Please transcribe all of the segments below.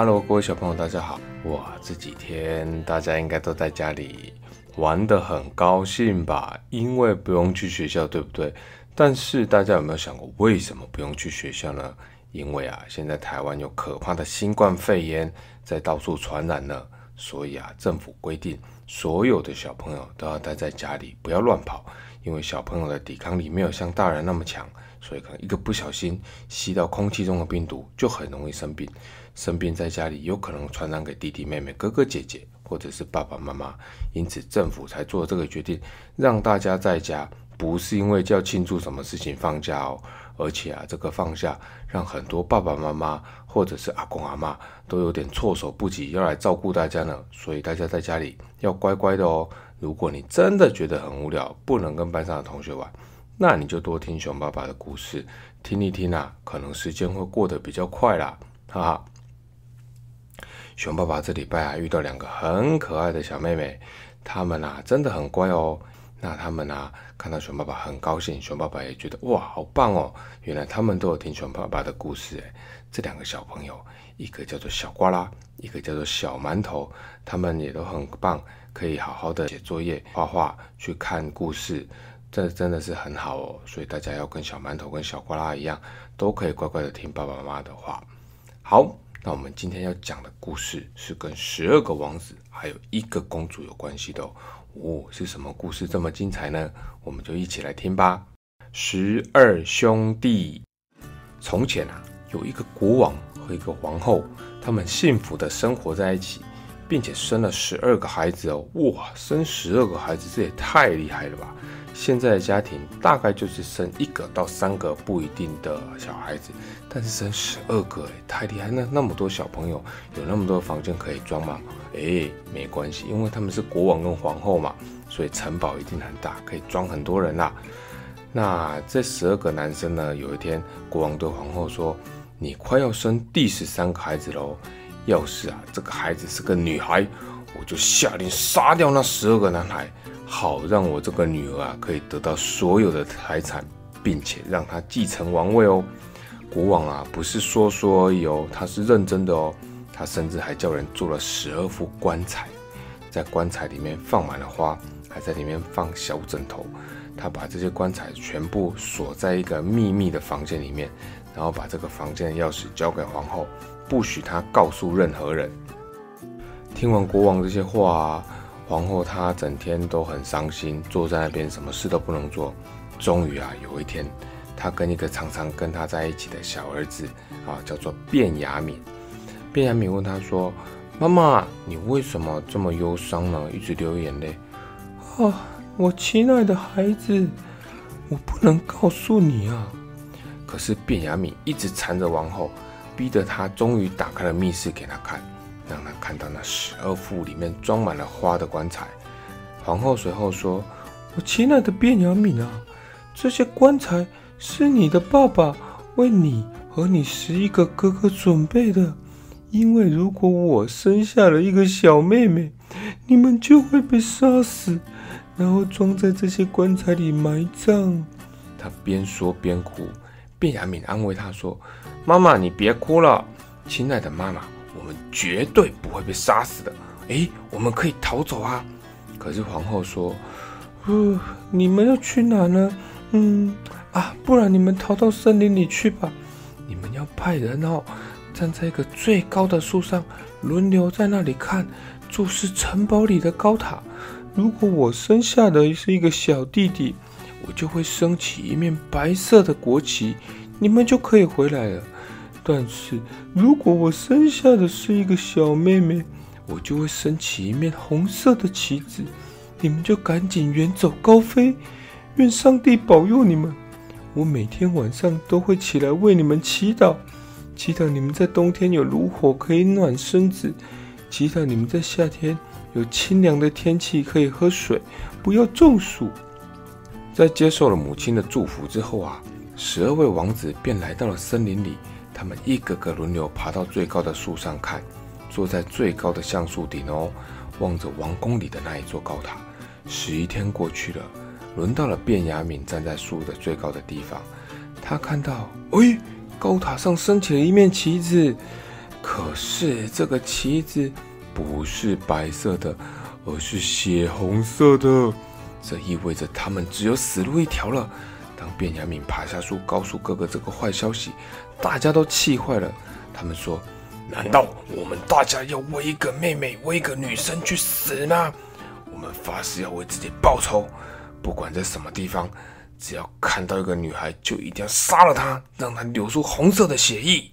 Hello，各位小朋友，大家好！哇，这几天大家应该都在家里玩得很高兴吧？因为不用去学校，对不对？但是大家有没有想过，为什么不用去学校呢？因为啊，现在台湾有可怕的新冠肺炎在到处传染呢，所以啊，政府规定所有的小朋友都要待在家里，不要乱跑。因为小朋友的抵抗力没有像大人那么强，所以可能一个不小心吸到空气中的病毒，就很容易生病。生病在家里有可能传染给弟弟妹妹、哥哥姐姐，或者是爸爸妈妈。因此政府才做这个决定，让大家在家，不是因为要庆祝什么事情放假哦，而且啊，这个放假让很多爸爸妈妈或者是阿公阿妈都有点措手不及，要来照顾大家呢。所以大家在家里要乖乖的哦。如果你真的觉得很无聊，不能跟班上的同学玩，那你就多听熊爸爸的故事，听一听啊，可能时间会过得比较快啦，哈哈。熊爸爸这礼拜啊遇到两个很可爱的小妹妹，她们啊真的很乖哦。那她们啊看到熊爸爸很高兴，熊爸爸也觉得哇好棒哦，原来他们都有听熊爸爸的故事诶。这两个小朋友，一个叫做小瓜啦，一个叫做小馒头，他们也都很棒，可以好好的写作业、画画、去看故事，这真的是很好哦。所以大家要跟小馒头跟小瓜啦一样，都可以乖乖的听爸爸妈妈的话。好。那我们今天要讲的故事是跟十二个王子还有一个公主有关系的哦。是什么故事这么精彩呢？我们就一起来听吧。十二兄弟。从前啊，有一个国王和一个皇后，他们幸福的生活在一起，并且生了十二个孩子哦。哇，生十二个孩子，这也太厉害了吧！现在的家庭大概就是生一个到三个不一定的小孩子，但是生十二个，哎，太厉害！那那么多小朋友，有那么多房间可以装吗？哎，没关系，因为他们是国王跟皇后嘛，所以城堡一定很大，可以装很多人啦。那这十二个男生呢？有一天，国王对皇后说：“你快要生第十三个孩子喽，要是啊这个孩子是个女孩，我就下令杀掉那十二个男孩。”好，让我这个女儿啊可以得到所有的财产，并且让她继承王位哦。国王啊不是说说而已哦，他是认真的哦。他甚至还叫人做了十二副棺材，在棺材里面放满了花，还在里面放小枕头。他把这些棺材全部锁在一个秘密的房间里面，然后把这个房间的钥匙交给皇后，不许她告诉任何人。听完国王这些话啊。皇后她整天都很伤心，坐在那边什么事都不能做。终于啊，有一天，她跟一个常常跟她在一起的小儿子啊，叫做卞雅敏。卞雅敏问他说：“妈妈，你为什么这么忧伤呢？一直流眼泪？”啊，我亲爱的孩子，我不能告诉你啊。可是卞雅敏一直缠着王后，逼得她终于打开了密室给她看。让他看到那十二副里面装满了花的棺材。皇后随后说：“我亲爱的卞雅敏啊，这些棺材是你的爸爸为你和你十一个哥哥准备的。因为如果我生下了一个小妹妹，你们就会被杀死，然后装在这些棺材里埋葬。”他边说边哭。卞雅敏安慰他说：“妈妈，你别哭了，亲爱的妈妈。”我们绝对不会被杀死的。哎，我们可以逃走啊！可是皇后说：“呃，你们要去哪呢？嗯，啊，不然你们逃到森林里去吧。你们要派人哦，站在一个最高的树上，轮流在那里看，注视城堡里的高塔。如果我生下的是一个小弟弟，我就会升起一面白色的国旗，你们就可以回来了。”但是如果我生下的是一个小妹妹，我就会升起一面红色的旗子，你们就赶紧远走高飞。愿上帝保佑你们！我每天晚上都会起来为你们祈祷，祈祷你们在冬天有炉火可以暖身子，祈祷你们在夏天有清凉的天气可以喝水，不要中暑。在接受了母亲的祝福之后啊，十二位王子便来到了森林里。他们一个个轮流爬到最高的树上看，坐在最高的橡树顶哦，望着王宫里的那一座高塔。十一天过去了，轮到了卞雅敏站在树的最高的地方。他看到，哎，高塔上升起了一面旗子。可是这个旗子不是白色的，而是血红色的，这意味着他们只有死路一条了。当卞雅敏爬下树告诉哥哥这个坏消息，大家都气坏了。他们说：“难道我们大家要为一个妹妹、为一个女生去死吗？我们发誓要为自己报仇，不管在什么地方，只要看到一个女孩，就一定要杀了她，让她流出红色的血液。”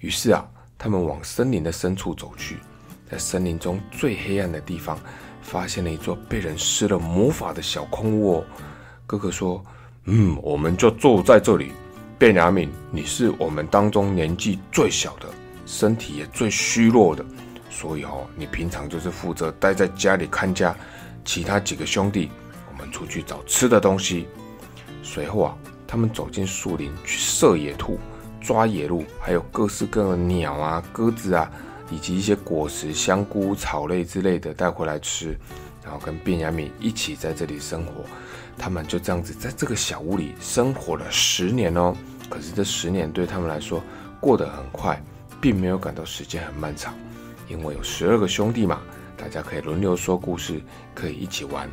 于是啊，他们往森林的深处走去，在森林中最黑暗的地方，发现了一座被人施了魔法的小空屋。哥哥说。嗯，我们就住在这里。卞雅敏，你是我们当中年纪最小的，身体也最虚弱的，所以哦，你平常就是负责待在家里看家。其他几个兄弟，我们出去找吃的东西。随后啊，他们走进树林去射野兔、抓野鹿，还有各式各样的鸟啊、鸽子啊，以及一些果实、香菇、草类之类的带回来吃，然后跟卞雅敏一起在这里生活。他们就这样子在这个小屋里生活了十年哦。可是这十年对他们来说过得很快，并没有感到时间很漫长，因为有十二个兄弟嘛，大家可以轮流说故事，可以一起玩。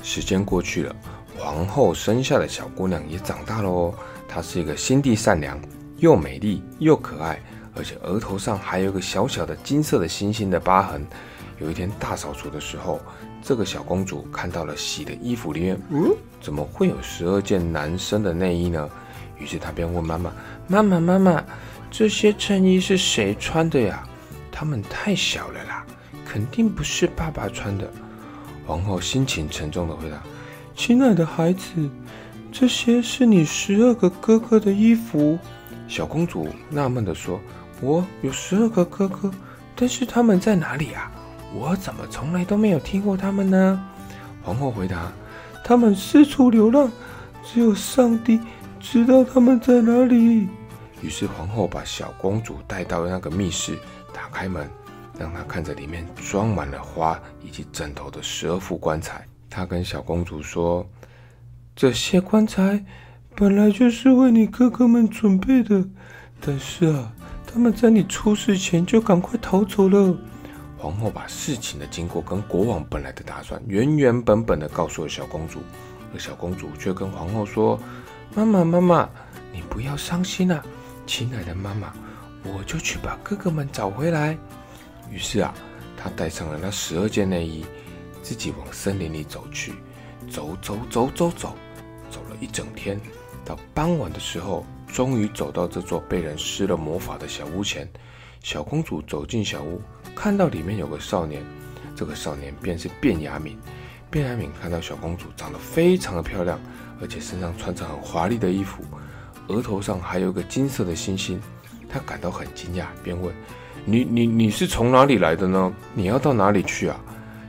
时间过去了，皇后生下的小姑娘也长大了哦。她是一个心地善良、又美丽又可爱，而且额头上还有一个小小的金色的星星的疤痕。有一天大扫除的时候。这个小公主看到了洗的衣服里面，嗯，怎么会有十二件男生的内衣呢？于是她便问妈妈：“妈妈，妈妈，这些衬衣是谁穿的呀？他们太小了啦，肯定不是爸爸穿的。”皇后心情沉重的回答：“亲爱的孩子，这些是你十二个哥哥的衣服。”小公主纳闷的说：“我有十二个哥哥，但是他们在哪里呀？”我怎么从来都没有听过他们呢？皇后回答：“他们四处流浪，只有上帝知道他们在哪里。”于是皇后把小公主带到那个密室，打开门，让她看着里面装满了花以及枕头的十二副棺材。她跟小公主说：“这些棺材本来就是为你哥哥们准备的，但是啊，他们在你出事前就赶快逃走了。”皇后把事情的经过跟国王本来的打算原原本本的告诉了小公主，而小公主却跟皇后说：“妈妈，妈妈，你不要伤心啊，亲爱的妈妈，我就去把哥哥们找回来。”于是啊，她带上了那十二件内衣，自己往森林里走去，走走走走走，走了一整天，到傍晚的时候，终于走到这座被人施了魔法的小屋前。小公主走进小屋。看到里面有个少年，这个少年便是卞雅敏。卞雅敏看到小公主长得非常的漂亮，而且身上穿着很华丽的衣服，额头上还有个金色的星星，她感到很惊讶，便问：“你你你是从哪里来的呢？你要到哪里去啊？”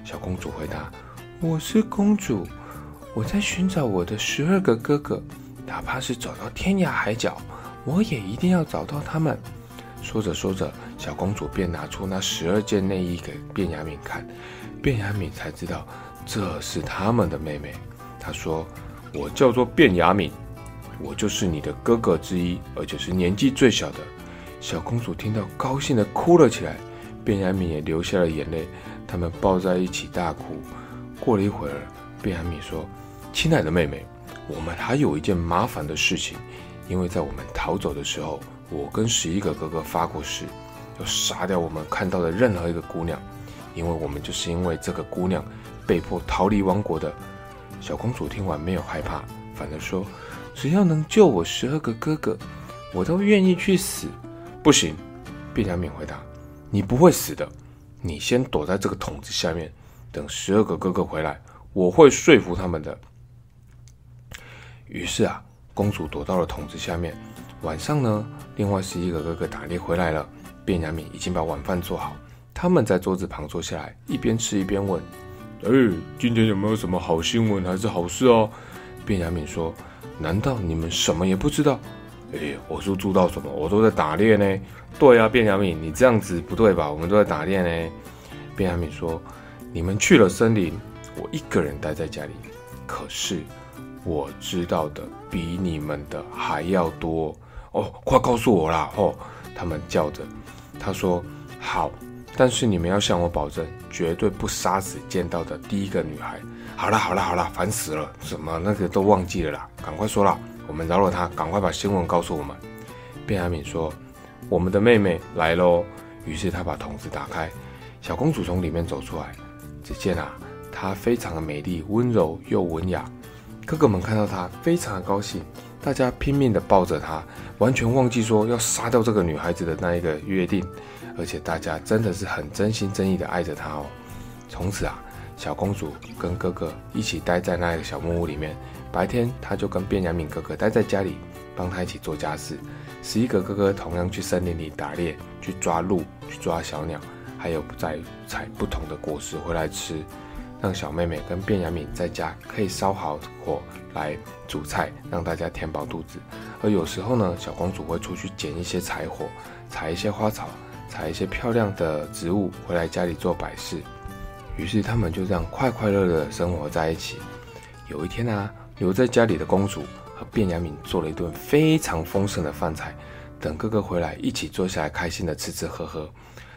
小公主回答：“我是公主，我在寻找我的十二个哥哥，哪怕是走到天涯海角，我也一定要找到他们。”说着说着，小公主便拿出那十二件内衣给卞雅敏看，卞雅敏才知道这是他们的妹妹。她说：“我叫做卞雅敏，我就是你的哥哥之一，而且是年纪最小的。”小公主听到，高兴的哭了起来，卞雅敏也流下了眼泪，他们抱在一起大哭。过了一会儿，卞雅敏说：“亲爱的妹妹，我们还有一件麻烦的事情，因为在我们逃走的时候。”我跟十一个哥哥发过誓，要杀掉我们看到的任何一个姑娘，因为我们就是因为这个姑娘被迫逃离王国的。小公主听完没有害怕，反而说：“只要能救我十二个哥哥，我都愿意去死。”不行，卞良敏回答：“你不会死的，你先躲在这个桶子下面，等十二个哥哥回来，我会说服他们的。”于是啊，公主躲到了桶子下面。晚上呢？另外十一个哥哥打猎回来了，卞雅敏已经把晚饭做好，他们在桌子旁坐下来，一边吃一边问：“哎，今天有没有什么好新闻还是好事哦？”卞雅敏说：“难道你们什么也不知道？”哎，我说知道什么？我都在打猎呢。对呀，卞雅敏，你这样子不对吧？我们都在打猎呢。卞雅敏说：“你们去了森林，我一个人待在家里。可是我知道的比你们的还要多。”哦，快告诉我啦！哦，他们叫着。他说：“好，但是你们要向我保证，绝对不杀死见到的第一个女孩。”好了好了好了，烦死了，什么那个都忘记了啦，赶快说了，我们饶了他，赶快把新闻告诉我们。卞雅敏说：“我们的妹妹来喽。”于是他把桶子打开，小公主从里面走出来。只见啊，她非常的美丽、温柔又文雅。哥哥们看到她，非常的高兴，大家拼命的抱着她，完全忘记说要杀掉这个女孩子的那一个约定。而且大家真的是很真心真意的爱着她哦。从此啊，小公主跟哥哥一起待在那个小木屋里面，白天她就跟卞雅敏哥哥待在家里，帮他一起做家事。十一个哥哥同样去森林里打猎，去抓鹿，去抓小鸟，还有再采不同的果实回来吃，让小妹妹跟卞雅敏在家可以烧好火来煮菜，让大家填饱肚子。而有时候呢，小公主会出去捡一些柴火，采一些花草，采一些漂亮的植物回来家里做摆饰。于是他们就这样快快乐乐生活在一起。有一天呢，留在家里的公主。和卞雅敏做了一顿非常丰盛的饭菜，等哥哥回来，一起坐下来，开心的吃吃喝喝。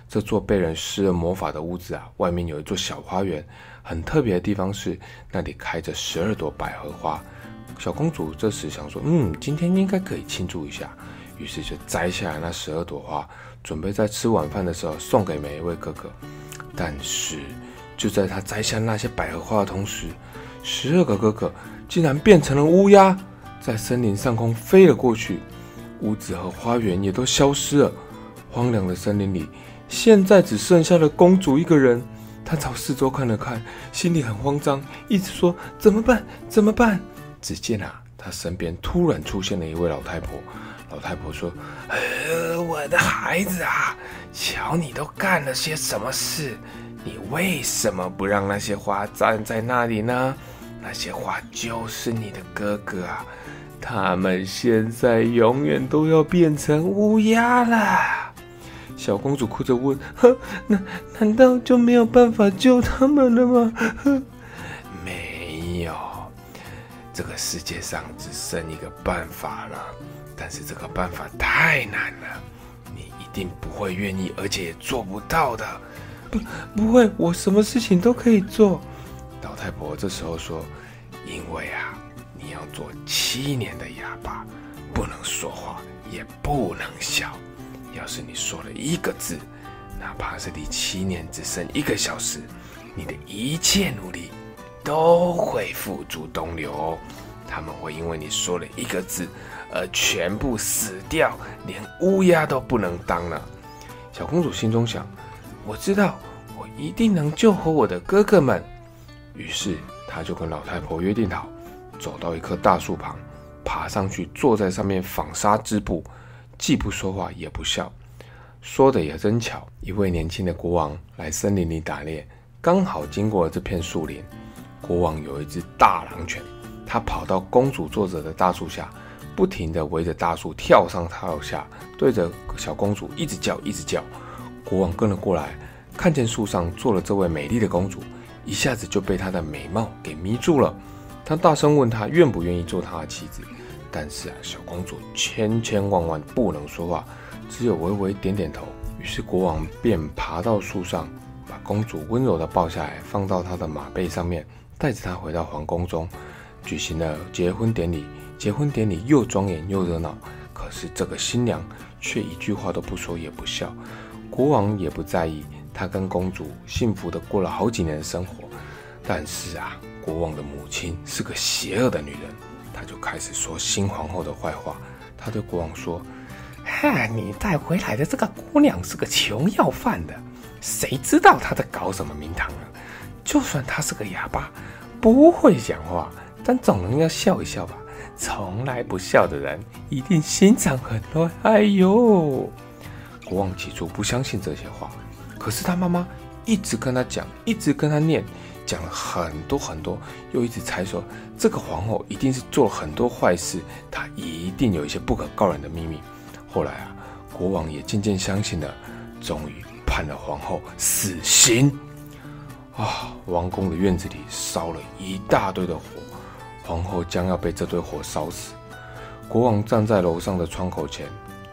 这座被人施了魔法的屋子啊，外面有一座小花园，很特别的地方是那里开着十二朵百合花。小公主这时想说，嗯，今天应该可以庆祝一下，于是就摘下来那十二朵花，准备在吃晚饭的时候送给每一位哥哥。但是就在她摘下那些百合花的同时，十二个哥哥竟然变成了乌鸦。在森林上空飞了过去，屋子和花园也都消失了。荒凉的森林里，现在只剩下了公主一个人。他朝四周看了看，心里很慌张，一直说：“怎么办？怎么办？”只见啊，他身边突然出现了一位老太婆。老太婆说：“呃，我的孩子啊，瞧你都干了些什么事？你为什么不让那些花站在那里呢？那些花就是你的哥哥啊。”他们现在永远都要变成乌鸦了。小公主哭着问：“呵，难难道就没有办法救他们了吗？”呵，没有，这个世界上只剩一个办法了，但是这个办法太难了，你一定不会愿意，而且也做不到的。不，不会，我什么事情都可以做。老太婆这时候说：“因为啊。”你要做七年的哑巴，不能说话，也不能笑。要是你说了一个字，哪怕是离七年只剩一个小时，你的一切努力都会付诸东流。他们会因为你说了一个字而全部死掉，连乌鸦都不能当了。小公主心中想：我知道，我一定能救活我的哥哥们。于是，她就跟老太婆约定好。走到一棵大树旁，爬上去，坐在上面纺纱织布，既不说话也不笑。说的也真巧，一位年轻的国王来森林里打猎，刚好经过了这片树林。国王有一只大狼犬，他跑到公主坐着的大树下，不停地围着大树跳上跳下，对着小公主一直叫，一直叫。国王跟了过来，看见树上坐了这位美丽的公主，一下子就被她的美貌给迷住了。他大声问她愿不愿意做他的妻子，但是啊，小公主千千万万不能说话，只有微微点点头。于是国王便爬到树上，把公主温柔的抱下来，放到他的马背上面，带着她回到皇宫中，举行了结婚典礼。结婚典礼又庄严又热闹，可是这个新娘却一句话都不说，也不笑。国王也不在意，他跟公主幸福的过了好几年的生活。但是啊。国王的母亲是个邪恶的女人，他就开始说新皇后的坏话。他对国王说：“哈，你带回来的这个姑娘是个穷要饭的，谁知道她在搞什么名堂呢？就算她是个哑巴，不会讲话，但总能要笑一笑吧？从来不笑的人，一定心肠很乱。哎呦！”国王起初不相信这些话，可是他妈妈一直跟他讲，一直跟他念。讲了很多很多，又一直猜说这个皇后一定是做了很多坏事，她一定有一些不可告人的秘密。后来啊，国王也渐渐相信了，终于判了皇后死刑。啊，王宫的院子里烧了一大堆的火，皇后将要被这堆火烧死。国王站在楼上的窗口前，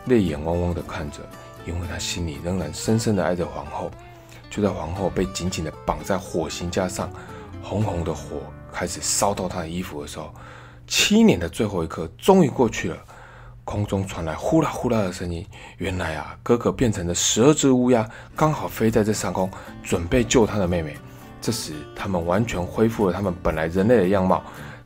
泪眼汪汪的看着，因为他心里仍然深深的爱着皇后。就在皇后被紧紧的绑在火刑架上，红红的火开始烧到她的衣服的时候，七年的最后一刻终于过去了。空中传来呼啦呼啦的声音，原来啊，哥哥变成了十二只乌鸦，刚好飞在这上空，准备救他的妹妹。这时，他们完全恢复了他们本来人类的样貌，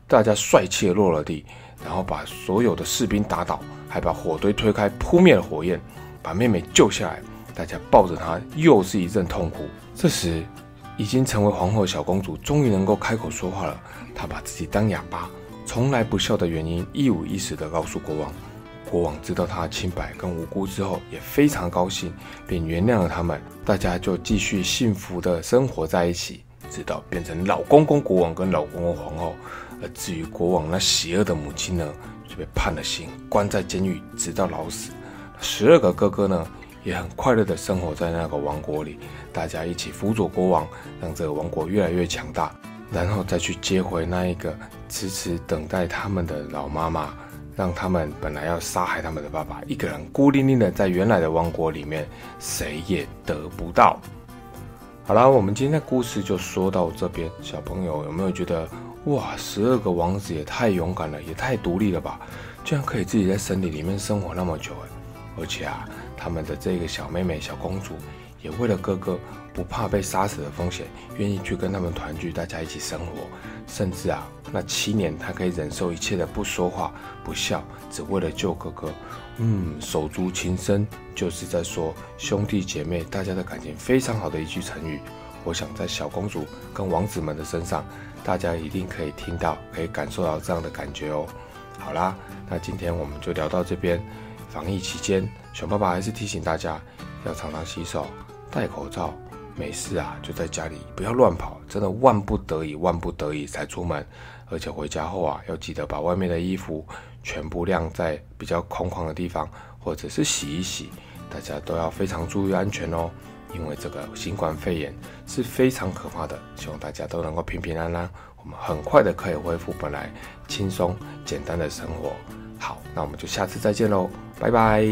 大家帅气的落了地，然后把所有的士兵打倒，还把火堆推开，扑灭了火焰，把妹妹救下来。大家抱着她，又是一阵痛哭。这时，已经成为皇后的小公主终于能够开口说话了。她把自己当哑巴，从来不笑的原因一五一十的告诉国王。国王知道她清白跟无辜之后，也非常高兴，并原谅了他们。大家就继续幸福的生活在一起，直到变成老公公国王跟老公公皇后。而至于国王那邪恶的母亲呢，就被判了刑，关在监狱，直到老死。十二个哥哥呢，也很快乐的生活在那个王国里，大家一起辅佐国王，让这个王国越来越强大，然后再去接回那一个迟迟等待他们的老妈妈。让他们本来要杀害他们的爸爸，一个人孤零零的在原来的王国里面，谁也得不到。好啦，我们今天的故事就说到这边。小朋友有没有觉得，哇，十二个王子也太勇敢了，也太独立了吧？居然可以自己在森林里面生活那么久哎！而且啊，他们的这个小妹妹、小公主。也为了哥哥不怕被杀死的风险，愿意去跟他们团聚，大家一起生活。甚至啊，那七年他可以忍受一切的不说话、不笑，只为了救哥哥。嗯，手足情深，就是在说兄弟姐妹，大家的感情非常好的一句成语。我想在小公主跟王子们的身上，大家一定可以听到，可以感受到这样的感觉哦。好啦，那今天我们就聊到这边。防疫期间，熊爸爸还是提醒大家要常常洗手。戴口罩，没事啊，就在家里不要乱跑，真的万不得已，万不得已才出门。而且回家后啊，要记得把外面的衣服全部晾在比较空旷的地方，或者是洗一洗。大家都要非常注意安全哦，因为这个新冠肺炎是非常可怕的。希望大家都能够平平安安，我们很快的可以恢复本来轻松简单的生活。好，那我们就下次再见喽，拜拜。